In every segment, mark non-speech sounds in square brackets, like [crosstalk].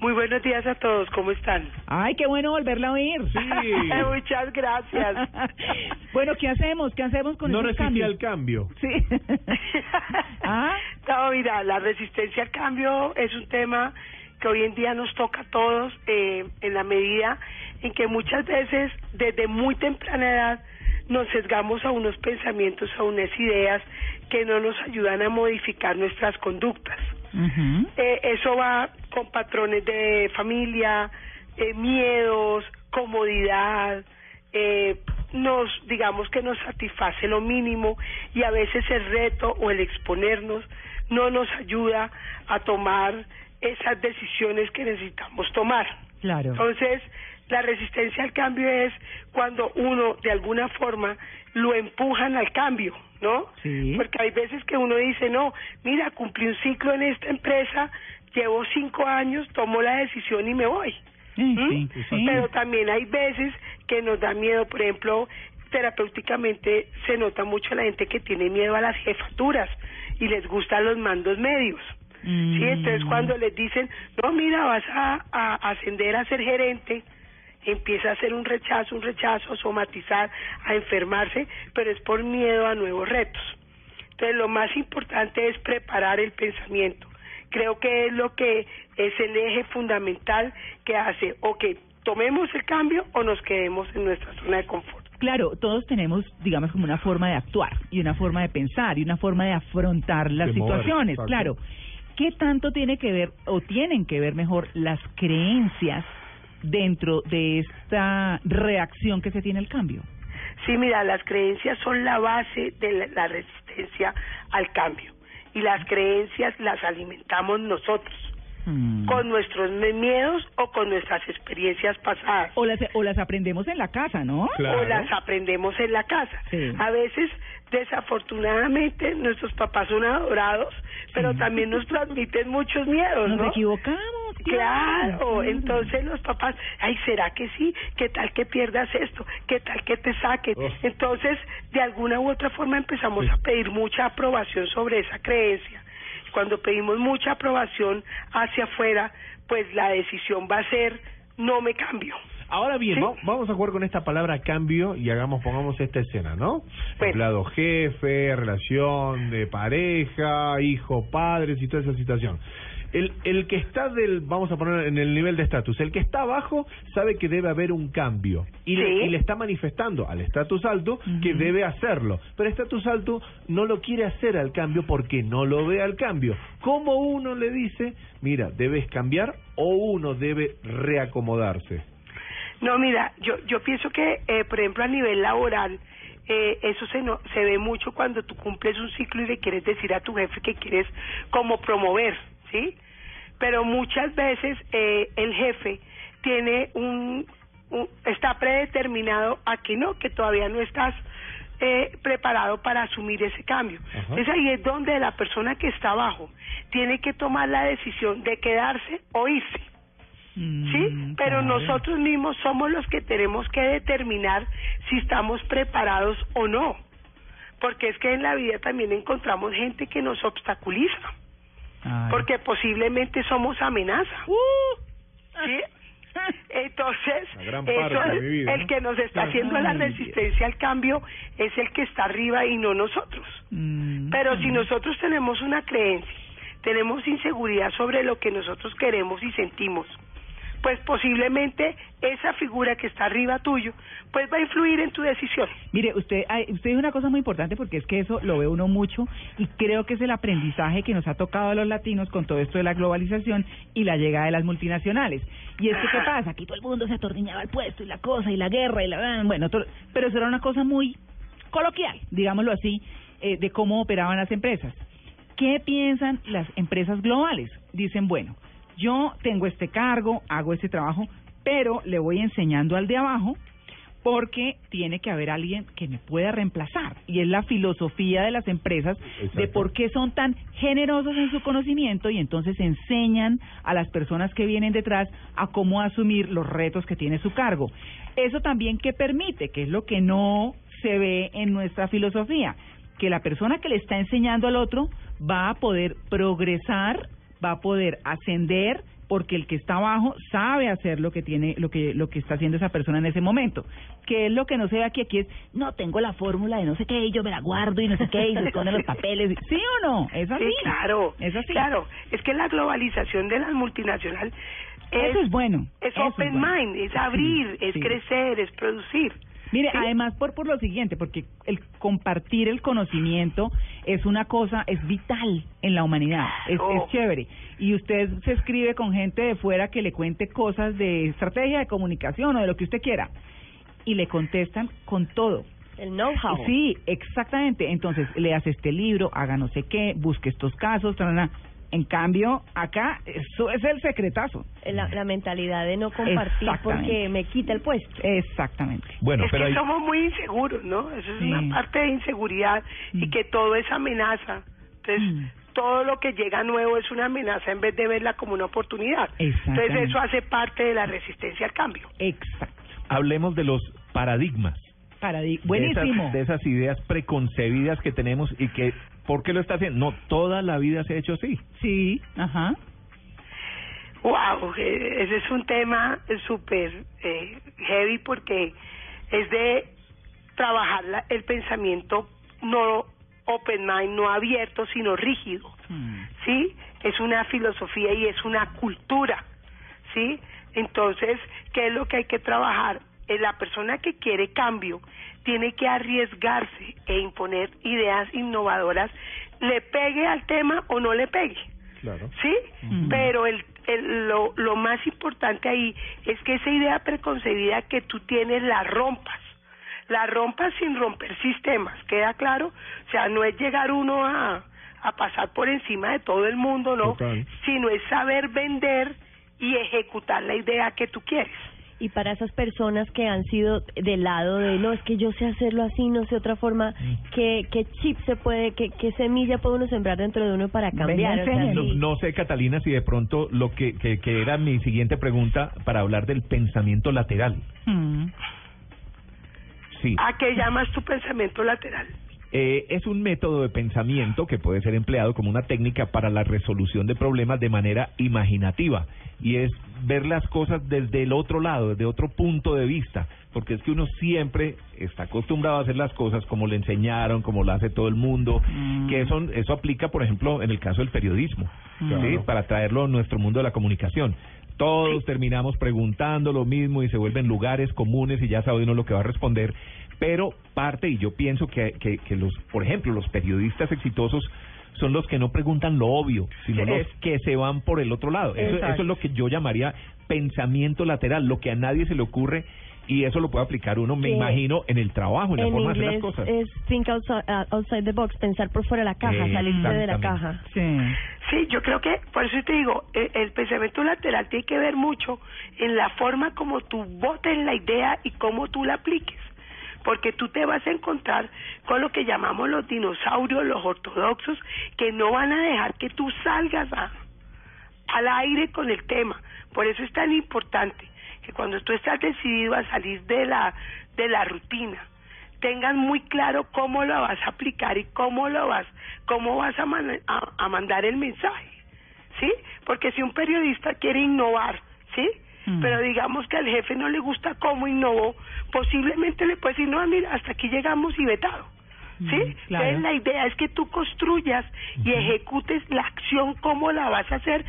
Muy buenos días a todos, ¿cómo están? Ay, qué bueno volverla a oír. Sí. [laughs] Muchas gracias. [laughs] bueno, ¿qué hacemos? ¿Qué hacemos con no resistí al cambio. Sí. [laughs] ¿Ah? No, mira, la resistencia al cambio es un tema que hoy en día nos toca a todos eh, en la medida en que muchas veces desde muy temprana edad nos sesgamos a unos pensamientos, a unas ideas que no nos ayudan a modificar nuestras conductas. Eh, eso va con patrones de familia, eh, miedos, comodidad, eh, nos digamos que nos satisface lo mínimo y a veces el reto o el exponernos no nos ayuda a tomar esas decisiones que necesitamos tomar. Claro. Entonces, la resistencia al cambio es cuando uno de alguna forma lo empujan al cambio, ¿no? Sí. Porque hay veces que uno dice, no, mira, cumplí un ciclo en esta empresa, llevo cinco años, tomo la decisión y me voy. Sí, ¿Mm? sí, sí. Pero también hay veces que nos da miedo, por ejemplo, terapéuticamente se nota mucho la gente que tiene miedo a las jefaturas y les gustan los mandos medios. Mm. Sí, entonces cuando les dicen, no, mira, vas a, a ascender a ser gerente, empieza a hacer un rechazo, un rechazo, a somatizar, a enfermarse, pero es por miedo a nuevos retos. Entonces lo más importante es preparar el pensamiento. Creo que es lo que es el eje fundamental que hace o que tomemos el cambio o nos quedemos en nuestra zona de confort. Claro, todos tenemos, digamos, como una forma de actuar y una forma de pensar y una forma de afrontar las De situaciones. claro. ¿Qué tanto tiene que ver o tienen que ver mejor las creencias dentro de esta reacción que se tiene al cambio? Sí, mira, las creencias son la base de la, resistencia al cambio y las creencias las alimentamos nosotros Mm. con nuestros miedos o con nuestras experiencias pasadas. O las, o las aprendemos en la casa, ¿no? Claro. o las aprendemos en la casa. Sí. A veces, desafortunadamente, nuestros papás son adorados, pero Sí. también nos transmiten muchos miedos, Nos ¿no? equivocamos. Claro, entonces los papás, ay, ¿será que sí? ¿Qué tal que pierdas esto? ¿Qué tal que te saquen? Oh. Entonces, de alguna u otra forma empezamos Sí. a pedir mucha aprobación sobre esa creencia. Cuando pedimos mucha aprobación hacia afuera, pues la decisión va a ser, no me cambio. Ahora bien, Sí. vamos a jugar con esta palabra cambio y hagamos, pongamos esta escena, ¿no? Bueno. Empleado jefe, relación de pareja, hijo, padres y toda esa situación. El, el que está del, vamos a poner en el nivel de estatus, el que está abajo sabe que debe haber un cambio y, le, Sí. y le está manifestando al estatus alto que debe hacerlo, pero el estatus alto no lo quiere hacer al cambio porque no lo ve al cambio. ¿Cómo uno le dice, mira, debes cambiar o uno debe reacomodarse? No, mira, yo yo pienso que, eh, por ejemplo, a nivel laboral, eh, eso se no, se ve mucho cuando tú cumples un ciclo y le quieres decir a tu jefe que quieres como promover, ¿sí? Pero muchas veces eh, el jefe tiene un, un- está predeterminado a que no, que todavía no estás eh, preparado para asumir ese cambio. Ajá. Entonces ahí es donde la persona que está abajo tiene que tomar la decisión de quedarse o irse. Mm, Sí, pero nosotros mismos somos los que tenemos que determinar si estamos preparados o no. Porque es que en la vida también encontramos gente que nos obstaculiza, Ay. porque posiblemente somos amenaza. Uh. ¿sí? [laughs] Entonces, eso es- el que nos está haciendo la resistencia al cambio es el que está arriba y no nosotros. Mm. Pero si nosotros tenemos una creencia, tenemos inseguridad sobre lo que nosotros queremos y sentimos, pues posiblemente esa figura que está arriba tuyo, pues va a influir en tu decisión. Mire, usted, usted dijo una cosa muy importante porque es que eso lo ve uno mucho y creo que es el aprendizaje que nos ha tocado a los latinos con todo esto de la globalización y la llegada de las multinacionales. Y es que, ¿qué pasa? Aquí todo el mundo se atornillaba al puesto y la cosa y la guerra y la... Bueno, todo- pero eso era una cosa muy coloquial, digámoslo así, eh, de cómo operaban las empresas. ¿Qué piensan las empresas globales? Dicen, bueno, yo tengo este cargo, hago este trabajo, pero le voy enseñando al de abajo porque tiene que haber alguien que me pueda reemplazar. Y es la filosofía de las empresas de por qué son tan generosos en su conocimiento y entonces enseñan a las personas que vienen detrás a cómo asumir los retos que tiene su cargo. Eso también que permite, que es lo que no se ve en nuestra filosofía, que la persona que le está enseñando al otro va a poder progresar, va a poder ascender porque el que está abajo sabe hacer lo que tiene, lo que, lo que está haciendo esa persona en ese momento. Que es lo que no se ve aquí, aquí es, no, tengo la fórmula de no sé qué, y yo me la guardo y no sé qué, y se esconden los papeles. [laughs] ¿Sí o no? Es así. Sí, claro. Es así. Claro. Es que la globalización de las multinacionales es, Eso es bueno. es Eso es open bueno. mind, es abrir, Sí, es sí. crecer, es producir. Mire, además por por lo siguiente, porque el compartir el conocimiento es una cosa, es vital en la humanidad, es, chévere. Y usted se escribe con gente de fuera que le cuente cosas de estrategia de comunicación o de lo que usted quiera, y le contestan con todo. El know-how. Sí, exactamente. Entonces, le hace este libro, haga no sé qué, busque estos casos, tarana. En cambio, acá, eso es el secretazo. La, la mentalidad de no compartir Exactamente. porque me quita el puesto. Exactamente. Bueno, es pero que hay- somos muy inseguros, ¿no? Eso es Sí. una parte de inseguridad y Mm. que todo es amenaza. Entonces, Mm. todo lo que llega nuevo es una amenaza en vez de verla como una oportunidad. Entonces, eso hace parte de la resistencia al cambio. Exacto. hablemos de los paradigmas. Paradi- de Buenísimo. esas, de esas ideas preconcebidas que tenemos y que, ¿por qué lo está haciendo? No, toda la vida se ha hecho así. Sí, ajá. Wow, eh, ese es un tema súper eh, heavy porque es de trabajar la- el pensamiento no open mind, no abierto, sino rígido. Mm. ¿sí? Es una filosofía y es una cultura, ¿sí? Entonces, ¿qué es lo que hay que trabajar? Eh, La persona que quiere cambio tiene que arriesgarse e imponer ideas innovadoras, le pegue al tema o no le pegue, Claro. ¿sí? Pero el, el, lo, lo más importante ahí es que esa idea preconcebida que tú tienes la rompas la rompas sin romper sistemas, ¿queda claro? O sea, no es llegar uno a, a pasar por encima de todo el mundo, ¿no? Total. Sino es saber vender y ejecutar la idea que tú quieres. Y para esas personas que han sido del lado de, no, es que yo sé hacerlo así, no sé otra forma, ¿qué, qué chip se puede, qué, qué semilla puede uno sembrar dentro de uno para cambiar? O sea. No, sé, Catalina, si de pronto lo que, que, que era mi siguiente pregunta para hablar del pensamiento lateral. Mm. Sí. ¿A qué llamas tu pensamiento lateral? Eh, es un método de pensamiento que puede ser empleado como una técnica para la resolución de problemas de manera imaginativa y es ver las cosas desde el otro lado, desde otro punto de vista, porque es que uno siempre está acostumbrado a hacer las cosas como le enseñaron, como lo hace todo el mundo, Mm. que eso, eso aplica, por ejemplo, en el caso del periodismo, ¿sí? Para traerlo a nuestro mundo de la comunicación. Todos terminamos preguntando lo mismo y se vuelven lugares comunes y ya sabe uno lo que va a responder, pero parte, y yo pienso que, que, que los, por ejemplo, los periodistas exitosos son los que no preguntan lo obvio, sino los que se van por el otro lado. Eso, eso es lo que yo llamaría pensamiento lateral, lo que a nadie se le ocurre y eso lo puede aplicar uno, me imagino, en el trabajo, en la forma de hacer las cosas. es think outside, uh, outside the box, pensar por fuera de la caja, salirse de la caja. Sí. Sí, yo creo que, por eso te digo, el, el pensamiento lateral tiene que ver mucho en la forma como tú votes la idea y cómo tú la apliques. Porque tú te vas a encontrar con lo que llamamos los dinosaurios, los ortodoxos, que no van a dejar que tú salgas a, al aire con el tema. Por eso es tan importante que cuando tú estás decidido a salir de la, de la rutina, tengas muy claro cómo lo vas a aplicar y cómo lo vas, cómo vas a, man- a, a mandar el mensaje, ¿sí? Porque si un periodista quiere innovar, ¿sí? Mm. Pero digamos que al jefe no le gusta cómo innovó, posiblemente le puede decir, no, mira, hasta aquí llegamos y vetado. ¿Sí? Mm, claro. Entonces la idea es que tú construyas y ejecutes la acción como la vas a hacer,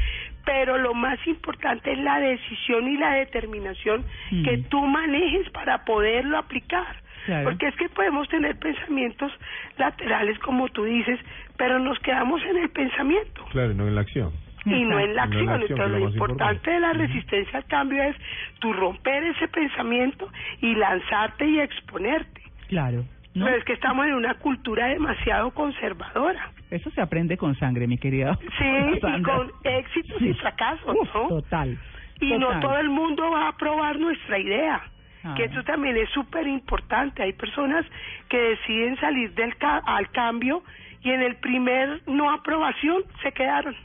pero lo más importante es la decisión y la determinación Mm. que tú manejes para poderlo aplicar. Claro. Porque es que podemos tener pensamientos laterales, como tú dices, pero nos quedamos en el pensamiento Claro, no en la acción. Y no en la No en la acción. Entonces, es lo importante importante. de la resistencia al cambio es tú romper ese pensamiento y lanzarte y exponerte. Claro. ¿no? Pero es que estamos en una cultura demasiado conservadora. Eso se aprende con sangre, mi querida. [laughs] Sí, y con éxitos y fracasos, Uf, ¿no? Total. Y no todo el mundo va a aprobar nuestra idea. Ah. Que eso también es súper importante. Hay personas que deciden salir del ca- al cambio y en el primer no aprobación se quedaron.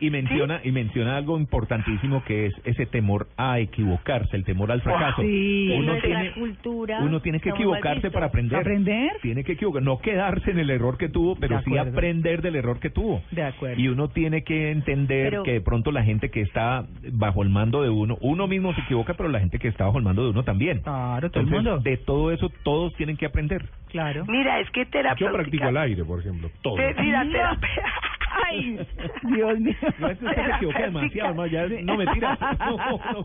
Y menciona y menciona algo importantísimo que es ese temor a equivocarse, el temor al fracaso. Sí. Uno tiene, cultura uno tiene que equivocarse para aprender. ¿Aprender? Tiene que equivocar, no quedarse en el error que tuvo, pero sí aprender del error que tuvo. De acuerdo. Y uno tiene que entender Pero- que de pronto la gente que está bajo el mando de uno, uno mismo se equivoca, pero la gente que está bajo el mando de uno también. Claro, todo el Entonces, mundo. de todo eso todos tienen que aprender. Claro. Mira, es que Yo terapéutica... practico el aire, por ejemplo, todo. Mira, terapia- Dios mío. No, es que usted se equivoca demasiado, hermano, ya no me tira. No, [laughs] no.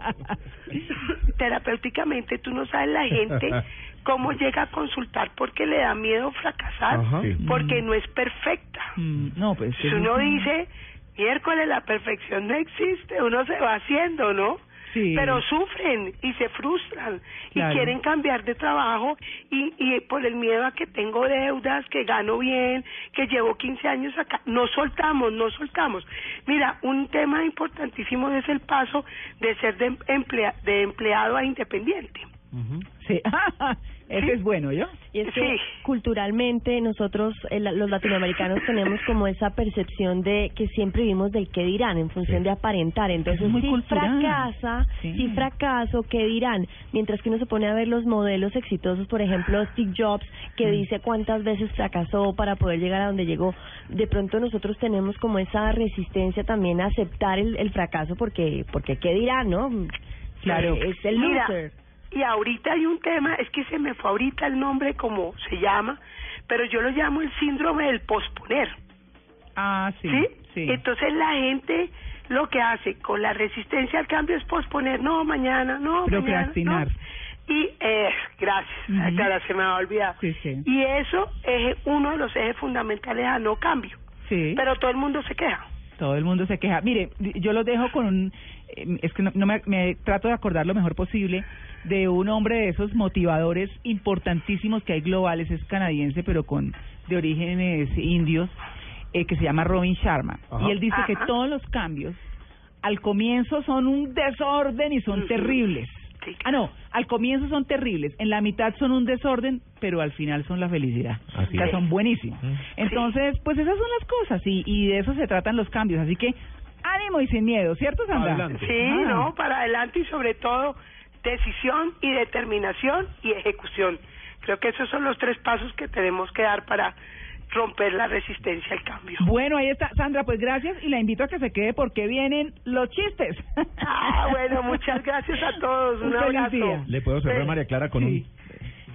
terapéuticamente tú no sabes la gente cómo llega a consultar porque le da miedo fracasar, Ajá. Sí. porque no es perfecta. Mm, No, pues. Si uno dice, miércoles la perfección no existe, uno se va haciendo, ¿no? Sí. Pero sufren y se frustran Claro. y quieren cambiar de trabajo y, y por el miedo a que tengo deudas, que gano bien, que llevo 15 años acá, no soltamos, no soltamos. Mira, un tema importantísimo es el paso de ser de, emplea- de empleado a independiente. Sí. [laughs] Ese es bueno, ¿yo? Y es que Sí. culturalmente nosotros, eh, la- los latinoamericanos, tenemos como esa percepción de que siempre vivimos del qué dirán en función de aparentar. Entonces, si cultural. fracasa, Sí. si fracaso, ¿qué dirán? Mientras que uno se pone a ver los modelos exitosos, por ejemplo, Steve Jobs, que dice cuántas veces fracasó para poder llegar a donde llegó. De pronto nosotros tenemos como esa resistencia también a aceptar el, el fracaso porque, porque ¿qué dirán, no? Claro. Es el Mira, loser. Y ahorita hay un tema, es que se me fue ahorita el nombre como se llama, pero yo lo llamo el síndrome del posponer. Ah, sí. ¿Sí? Sí. Entonces la gente lo que hace con la resistencia al cambio es posponer, no, mañana, no, Procrastinar. mañana, no. Y, eh, gracias, se me ha olvidado. Sí, sí. Y eso es uno de los ejes fundamentales a no cambio. Sí. Pero todo el mundo se queja. Todo el mundo se queja. Mire, yo los dejo con un... eh, Es que no, no me, me trato de acordar lo mejor posible de un hombre de esos motivadores importantísimos que hay globales, es canadiense, pero con de orígenes indios, eh, que se llama Robin Sharma. Ajá. Y él dice que todos los cambios al comienzo son un desorden y son terribles. Sí. Ah, no, al comienzo son terribles, en la mitad son un desorden, pero al final son la felicidad. Así o sea, es. son buenísimos. Entonces, pues esas son las cosas y, y de eso se tratan los cambios. Así que ánimo y sin miedo, ¿cierto, Sandra? Adelante. Sí, Ah. no, para adelante y sobre todo decisión y determinación y ejecución. Creo que esos son los tres pasos que tenemos que dar para romper la resistencia al cambio. Bueno, ahí está, Sandra, pues gracias y la invito a que se quede porque vienen los chistes. Ah, bueno, [laughs] muchas gracias a todos. Un, Un abrazo. día. Le puedo cerrar, Sí. María Clara, con Sí. un...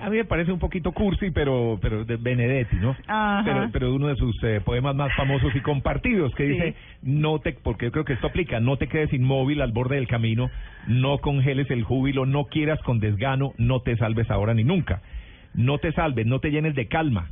A mí me parece un poquito cursi, pero pero de Benedetti, ¿no? Ajá. Pero, pero uno de sus eh, poemas más famosos y compartidos, que Sí. dice, no te, porque yo creo que esto aplica, no te quedes inmóvil al borde del camino, no congeles el júbilo, no quieras con desgano, no te salves ahora ni nunca. No te salves, no te llenes de calma.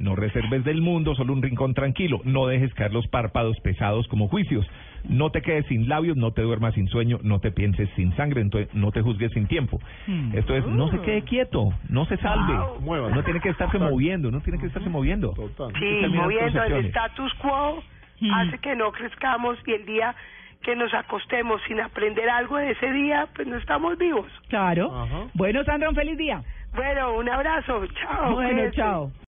No reserves del mundo solo un rincón tranquilo. No dejes caer los párpados pesados como juicios. No te quedes sin labios, no te duermas sin sueño, no te pienses sin sangre, entonces no te juzgues sin tiempo. Hmm. Esto es, no se quede quieto, no se salve. Wow. No tiene que estarse moviendo, no tiene que estarse moviendo. Total. Sí, moviendo el status quo Mm. hace que no crezcamos y el día que nos acostemos sin aprender algo de ese día, pues no estamos vivos. Claro. Ajá. Bueno, Sandra, un feliz día. Bueno, un abrazo, chao. bueno, cuídense. chao.